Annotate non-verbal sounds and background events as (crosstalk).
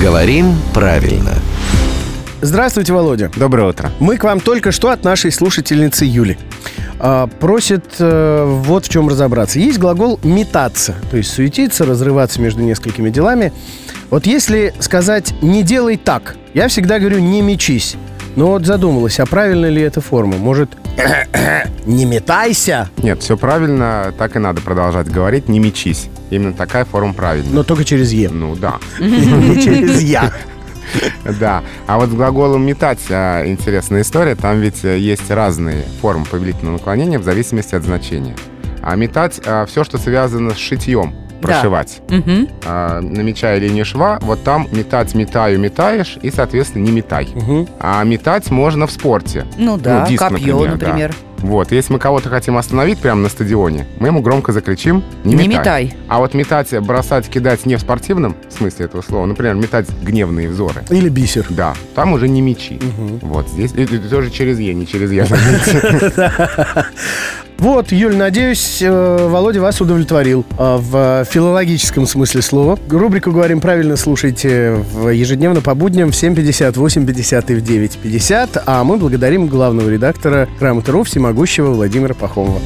Говорим правильно. Здравствуйте, Володя. Доброе утро. Мы к вам только что от нашей слушательницы Юли. А, просит э, вот в чем разобраться. Есть глагол «метаться», то есть суетиться, разрываться между несколькими делами. Вот если сказать «не делай так», я всегда говорю «не мечись». Но вот задумалась, а правильно ли эта форма? Может, (coughs) не метайся, Нет, все правильно, так и надо продолжать говорить, не мечись. Именно такая форма правильная. но только через «е», Ну да, не через «я». (laughs) да. А вот с глаголом метать а, интересная история. Там ведь э, есть разные формы повелительного наклонения в зависимости от значения. А метать все, что связано с шитьем, прошивать. Мгм. А, намечая линию шва, вот там метать, метаю, метаешь, и, соответственно, не метай. Мгм. А метать можно в спорте. Ну да, диск, копье, например, например. да. Вот, если мы кого-то хотим остановить прямо на стадионе, мы ему громко закричим «не, Не метай». метай. А вот метать, бросать, кидать не в спортивном смысле этого слова, например, метать гневные взоры, Или бисер. да, там уже не мечи. Вот здесь и- и тоже через «е», не через «я». (laughs) Вот, Юль, надеюсь, э, Володя вас удовлетворил э, в филологическом смысле слова. Рубрику «Говорим правильно» слушайте ежедневно по будням в 7.50, 8.50 и в 9.50. А мы благодарим главного редактора «Грамоты.ру» всемогущего Владимира Пахомова.